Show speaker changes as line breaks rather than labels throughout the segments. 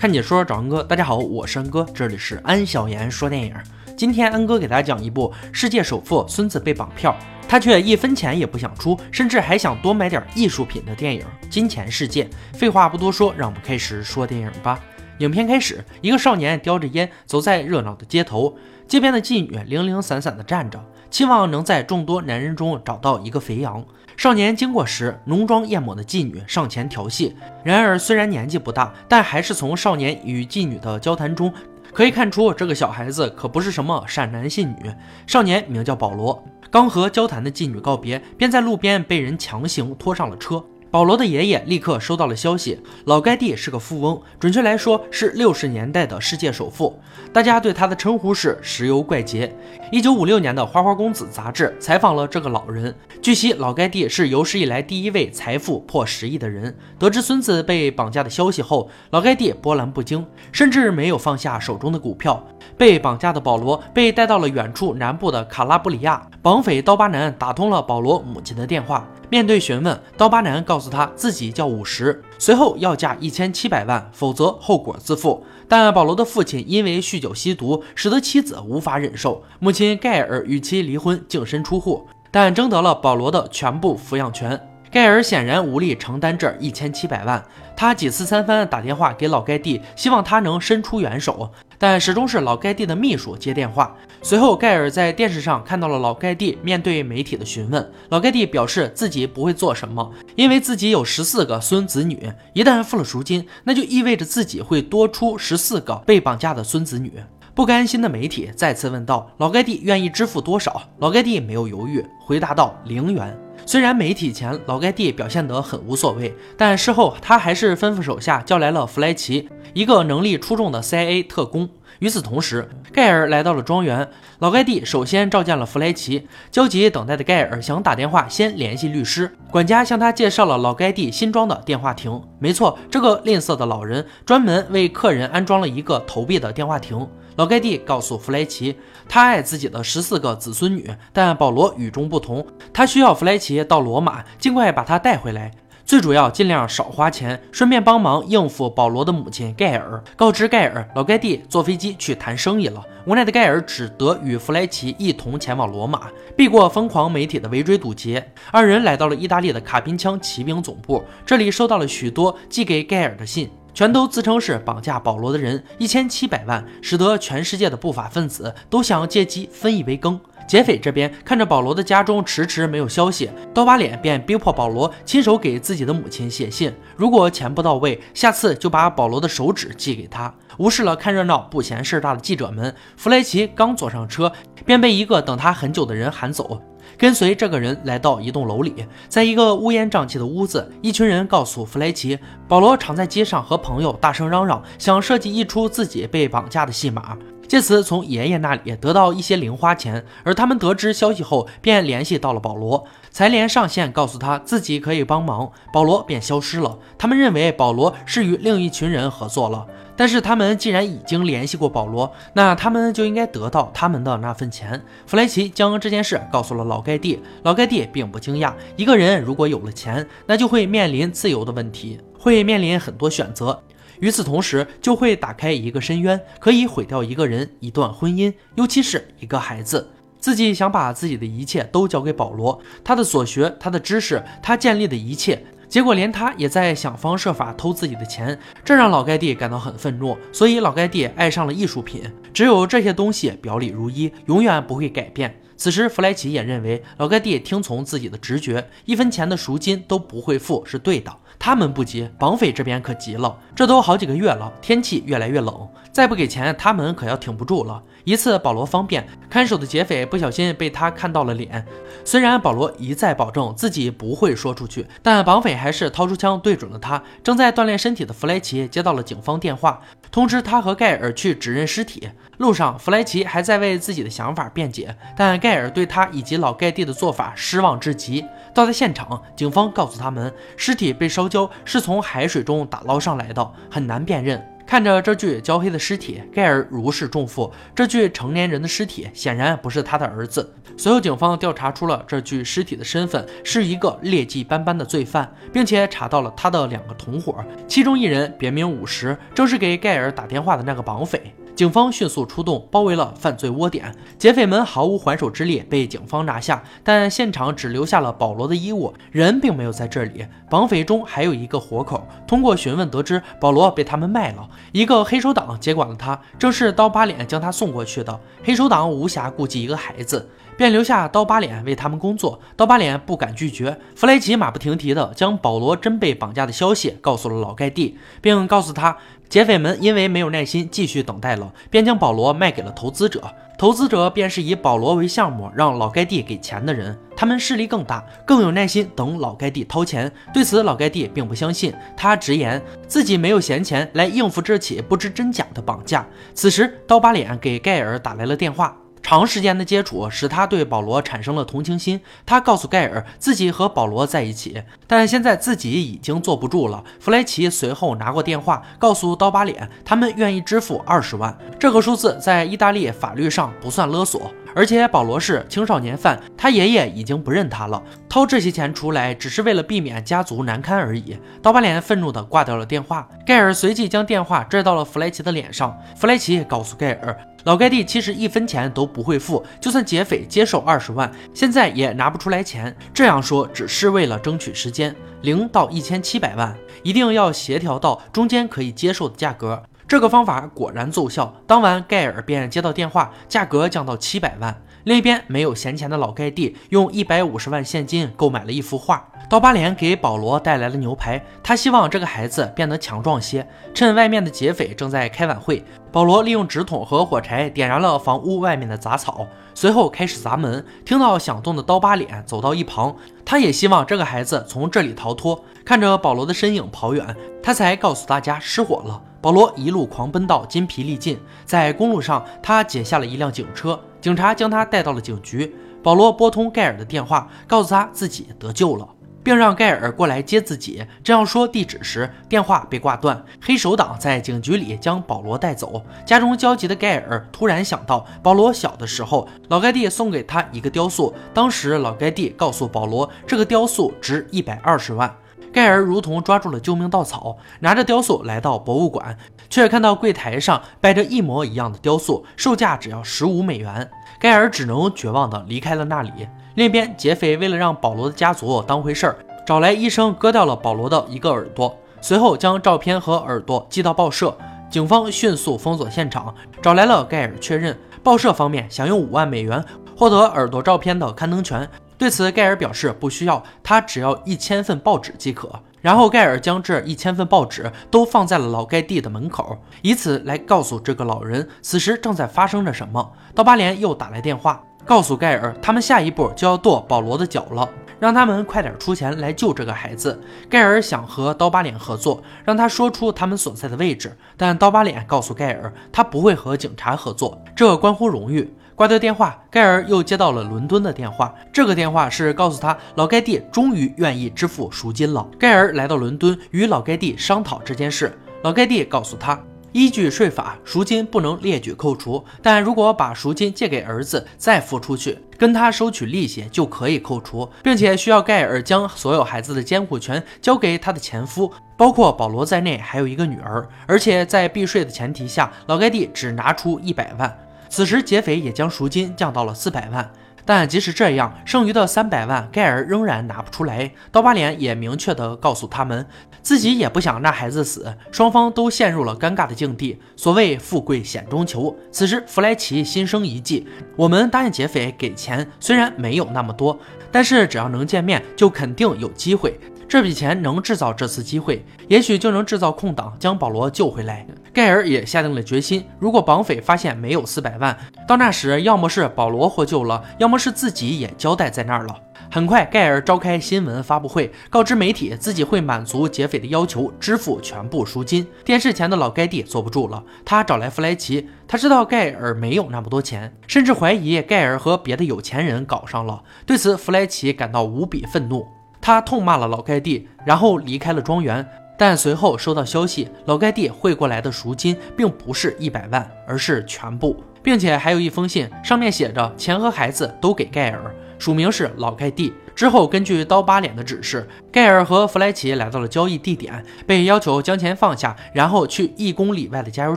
看解说找安哥，大家好，我是安哥，这里是安小言说电影。今天安哥给大家讲一部世界首富孙子被绑票，他却一分钱也不想出，甚至还想多买点艺术品的电影《金钱世界》。废话不多说，让我们开始说电影吧。影片开始，一个少年叼着烟走在热闹的街头，街边的妓女零零散散的站着，期望能在众多男人中找到一个肥羊。少年经过时，浓妆艳抹的妓女上前调戏。然而，虽然年纪不大，但还是从少年与妓女的交谈中可以看出，这个小孩子可不是什么善男信女。少年名叫保罗，刚和交谈的妓女告别，便在路边被人强行拖上了车。保罗的爷爷立刻收到了消息，老盖蒂是个富翁，准确来说是六十年代的世界首富。大家对他的称呼是石油怪杰。一九五六年的《花花公子》杂志采访了这个老人，据悉老盖蒂是有史以来第一位财富破十亿的人。得知孙子被绑架的消息后，老盖蒂波澜不惊，甚至没有放下手中的股票。被绑架的保罗被带到了远处南部的卡拉布里亚，绑匪刀疤男打通了保罗母亲的电话。面对询问，刀疤男告诉他自己叫五十，随后要价一千七百万，否则后果自负。但保罗的父亲因为酗酒吸毒，使得妻子无法忍受，母亲盖尔与其离婚，净身出户，但争得了保罗的全部抚养权。盖尔显然无力承担这一千七百万，他几次三番打电话给老盖蒂，希望他能伸出援手，但始终是老盖蒂的秘书接电话。随后，盖尔在电视上看到了老盖蒂面对媒体的询问，老盖蒂表示自己不会做什么，因为自己有十四个孙子女，一旦付了赎金，那就意味着自己会多出十四个被绑架的孙子女。不甘心的媒体再次问道：“老盖蒂愿意支付多少？”老盖蒂没有犹豫，回答道：“零元。”虽然媒体前老盖蒂表现得很无所谓，但事后他还是吩咐手下叫来了弗莱奇，一个能力出众的 CIA 特工。与此同时，盖尔来到了庄园。老盖蒂首先召见了弗莱奇。焦急等待的盖尔想打电话先联系律师。管家向他介绍了老盖蒂新装的电话亭。没错，这个吝啬的老人专门为客人安装了一个投币的电话亭。老盖蒂告诉弗莱奇，他爱自己的十四个子孙女，但保罗与众不同，他需要弗莱奇到罗马，尽快把他带回来。最主要，尽量少花钱，顺便帮忙应付保罗的母亲盖尔。告知盖尔，老盖蒂坐飞机去谈生意了。无奈的盖尔只得与弗莱奇一同前往罗马，避过疯狂媒体的围追堵截。二人来到了意大利的卡宾枪骑兵总部，这里收到了许多寄给盖尔的信，全都自称是绑架保罗的人，一千七百万，使得全世界的不法分子都想借机分一杯羹。劫匪这边看着保罗的家中迟迟没有消息，刀疤脸便逼迫保罗亲手给自己的母亲写信，如果钱不到位，下次就把保罗的手指寄给他。无视了看热闹不嫌事大的记者们，弗莱奇刚坐上车，便被一个等他很久的人喊走。跟随这个人来到一栋楼里，在一个乌烟瘴气的屋子，一群人告诉弗莱奇，保罗常在街上和朋友大声嚷嚷，想设计一出自己被绑架的戏码。借此从爷爷那里得到一些零花钱，而他们得知消息后，便联系到了保罗。财联上线告诉他自己可以帮忙，保罗便消失了。他们认为保罗是与另一群人合作了，但是他们既然已经联系过保罗，那他们就应该得到他们的那份钱。弗莱奇将这件事告诉了老盖蒂，老盖蒂并不惊讶。一个人如果有了钱，那就会面临自由的问题，会面临很多选择。与此同时，就会打开一个深渊，可以毁掉一个人、一段婚姻，尤其是一个孩子。自己想把自己的一切都交给保罗，他的所学、他的知识、他建立的一切，结果连他也在想方设法偷自己的钱，这让老盖蒂感到很愤怒。所以老盖蒂爱上了艺术品，只有这些东西表里如一，永远不会改变。此时，弗莱奇也认为老盖蒂听从自己的直觉，一分钱的赎金都不会付是对的。他们不急，绑匪这边可急了。这都好几个月了，天气越来越冷，再不给钱，他们可要挺不住了。一次，保罗方便，看守的劫匪不小心被他看到了脸。虽然保罗一再保证自己不会说出去，但绑匪还是掏出枪对准了他。正在锻炼身体的弗莱奇接到了警方电话，通知他和盖尔去指认尸体。路上，弗莱奇还在为自己的想法辩解，但盖尔对他以及老盖蒂的做法失望至极。到达现场，警方告诉他们，尸体被烧焦是从海水中打捞上来的，很难辨认。看着这具焦黑的尸体，盖尔如释重负。这具成年人的尸体显然不是他的儿子。随后，警方调查出了这具尸体的身份是一个劣迹斑斑的罪犯，并且查到了他的两个同伙，其中一人别名五十，正是给盖尔打电话的那个绑匪。警方迅速出动，包围了犯罪窝点。劫匪们毫无还手之力，被警方拿下。但现场只留下了保罗的衣物，人并没有在这里。绑匪中还有一个活口。通过询问得知，保罗被他们卖了，一个黑手党接管了他，正是刀疤脸将他送过去的。黑手党无暇顾及一个孩子。便留下刀疤脸为他们工作，刀疤脸不敢拒绝。弗莱奇马不停蹄地将保罗真被绑架的消息告诉了老盖蒂，并告诉他，劫匪们因为没有耐心继续等待了，便将保罗卖给了投资者。投资者便是以保罗为项目让老盖蒂给钱的人，他们势力更大，更有耐心等老盖蒂掏钱。对此，老盖蒂并不相信，他直言自己没有闲钱来应付这起不知真假的绑架。此时，刀疤脸给盖尔打来了电话。长时间的接触使他对保罗产生了同情心。他告诉盖尔自己和保罗在一起，但现在自己已经坐不住了。弗莱奇随后拿过电话，告诉刀疤脸，他们愿意支付二十万。这个数字在意大利法律上不算勒索，而且保罗是青少年犯，他爷爷已经不认他了。掏这些钱出来，只是为了避免家族难堪而已。刀疤脸愤怒地挂掉了电话。盖尔随即将电话拽到了弗莱奇的脸上。弗莱奇告诉盖尔。老盖蒂其实一分钱都不会付，就算劫匪接受二十万，现在也拿不出来钱。这样说只是为了争取时间。零到一千七百万，一定要协调到中间可以接受的价格。这个方法果然奏效。当晚，盖尔便接到电话，价格降到七百万。另一边，没有闲钱的老盖蒂用一百五十万现金购买了一幅画。刀疤脸给保罗带来了牛排，他希望这个孩子变得强壮些。趁外面的劫匪正在开晚会，保罗利用纸筒和火柴点燃了房屋外面的杂草，随后开始砸门。听到响动的刀疤脸走到一旁，他也希望这个孩子从这里逃脱。看着保罗的身影跑远，他才告诉大家失火了。保罗一路狂奔到筋疲力尽，在公路上，他截下了一辆警车，警察将他带到了警局。保罗拨通盖尔的电话，告诉他自己得救了。并让盖尔过来接自己。正要说地址时，电话被挂断。黑手党在警局里将保罗带走。家中焦急的盖尔突然想到，保罗小的时候，老盖蒂送给他一个雕塑。当时老盖蒂告诉保罗，这个雕塑值一百二十万。盖尔如同抓住了救命稻草，拿着雕塑来到博物馆，却看到柜台上摆着一模一样的雕塑，售价只要十五美元。盖尔只能绝望地离开了那里。另一边，劫匪为了让保罗的家族当回事儿，找来医生割掉了保罗的一个耳朵，随后将照片和耳朵寄到报社。警方迅速封锁现场，找来了盖尔确认。报社方面想用五万美元获得耳朵照片的刊登权，对此盖尔表示不需要，他只要一千份报纸即可。然后盖尔将这一千份报纸都放在了老盖蒂的门口，以此来告诉这个老人此时正在发生着什么。刀疤脸又打来电话。告诉盖尔，他们下一步就要剁保罗的脚了，让他们快点出钱来救这个孩子。盖尔想和刀疤脸合作，让他说出他们所在的位置，但刀疤脸告诉盖尔，他不会和警察合作，这关乎荣誉。挂掉电话，盖尔又接到了伦敦的电话，这个电话是告诉他老盖蒂终于愿意支付赎金了。盖尔来到伦敦与老盖蒂商讨这件事，老盖蒂告诉他。依据税法，赎金不能列举扣除，但如果把赎金借给儿子再付出去，跟他收取利息就可以扣除，并且需要盖尔将所有孩子的监护权交给他的前夫，包括保罗在内，还有一个女儿。而且在避税的前提下，老盖蒂只拿出一百万。此时劫匪也将赎金降到了四百万。但即使这样，剩余的三百万，盖尔仍然拿不出来。刀疤脸也明确地告诉他们，自己也不想让孩子死。双方都陷入了尴尬的境地。所谓富贵险中求，此时弗莱奇心生一计：我们答应劫匪给钱，虽然没有那么多，但是只要能见面，就肯定有机会。这笔钱能制造这次机会，也许就能制造空档，将保罗救回来。盖尔也下定了决心，如果绑匪发现没有四百万，到那时要么是保罗获救了，要么是自己也交代在那儿了。很快，盖尔召开新闻发布会，告知媒体自己会满足劫匪的要求，支付全部赎金。电视前的老盖蒂坐不住了，他找来弗莱奇，他知道盖尔没有那么多钱，甚至怀疑盖尔和别的有钱人搞上了。对此，弗莱奇感到无比愤怒。他痛骂了老盖蒂，然后离开了庄园。但随后收到消息，老盖蒂汇过来的赎金并不是一百万，而是全部，并且还有一封信，上面写着钱和孩子都给盖尔，署名是老盖蒂。之后，根据刀疤脸的指示，盖尔和弗莱奇来到了交易地点，被要求将钱放下，然后去一公里外的加油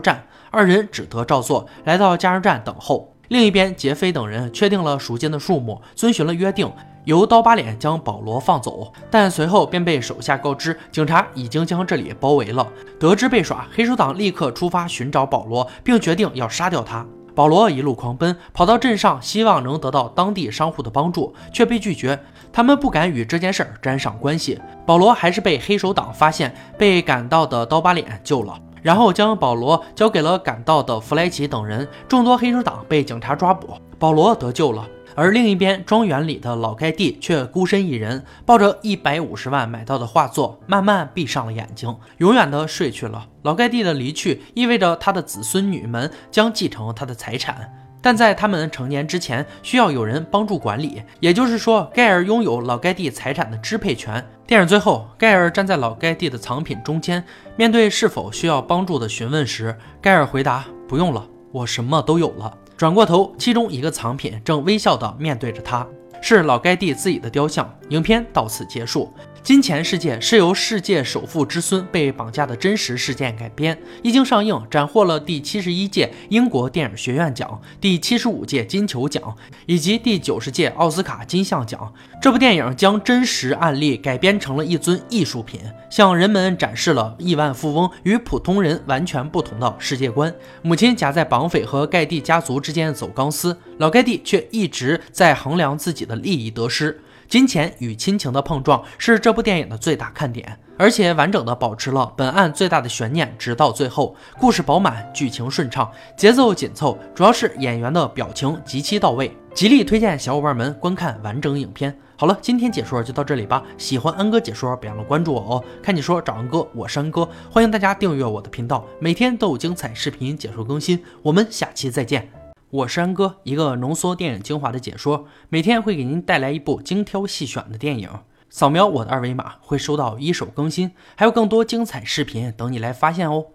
站。二人只得照做，来到加油站等候。另一边，杰菲等人确定了赎金的数目，遵循了约定，由刀疤脸将保罗放走。但随后便被手下告知，警察已经将这里包围了。得知被耍，黑手党立刻出发寻找保罗，并决定要杀掉他。保罗一路狂奔，跑到镇上，希望能得到当地商户的帮助，却被拒绝。他们不敢与这件事儿沾上关系。保罗还是被黑手党发现，被赶到的刀疤脸救了。然后将保罗交给了赶到的弗莱奇等人，众多黑手党被警察抓捕，保罗得救了。而另一边，庄园里的老盖蒂却孤身一人，抱着一百五十万买到的画作，慢慢闭上了眼睛，永远的睡去了。老盖蒂的离去意味着他的子孙女们将继承他的财产。但在他们成年之前，需要有人帮助管理。也就是说，盖尔拥有老盖蒂财产的支配权。电影最后，盖尔站在老盖蒂的藏品中间，面对是否需要帮助的询问时，盖尔回答：“不用了，我什么都有了。”转过头，其中一个藏品正微笑地面对着他，是老盖蒂自己的雕像。影片到此结束。金钱世界是由世界首富之孙被绑架的真实事件改编，一经上映，斩获了第七十一届英国电影学院奖、第七十五届金球奖以及第九十届奥斯卡金像奖。这部电影将真实案例改编成了一尊艺术品，向人们展示了亿万富翁与普通人完全不同的世界观。母亲夹在绑匪和盖蒂家族之间走钢丝，老盖蒂却一直在衡量自己的利益得失。金钱与亲情的碰撞是这部电影的最大看点，而且完整的保持了本案最大的悬念，直到最后。故事饱满，剧情顺畅，节奏紧凑，主要是演员的表情极其到位，极力推荐小伙伴们观看完整影片。好了，今天解说就到这里吧。喜欢安哥解说，别忘了关注我哦。看你说找安哥，我是安哥，欢迎大家订阅我的频道，每天都有精彩视频解说更新。我们下期再见。我是安哥，一个浓缩电影精华的解说，每天会给您带来一部精挑细选的电影。扫描我的二维码，会收到一手更新，还有更多精彩视频等你来发现哦。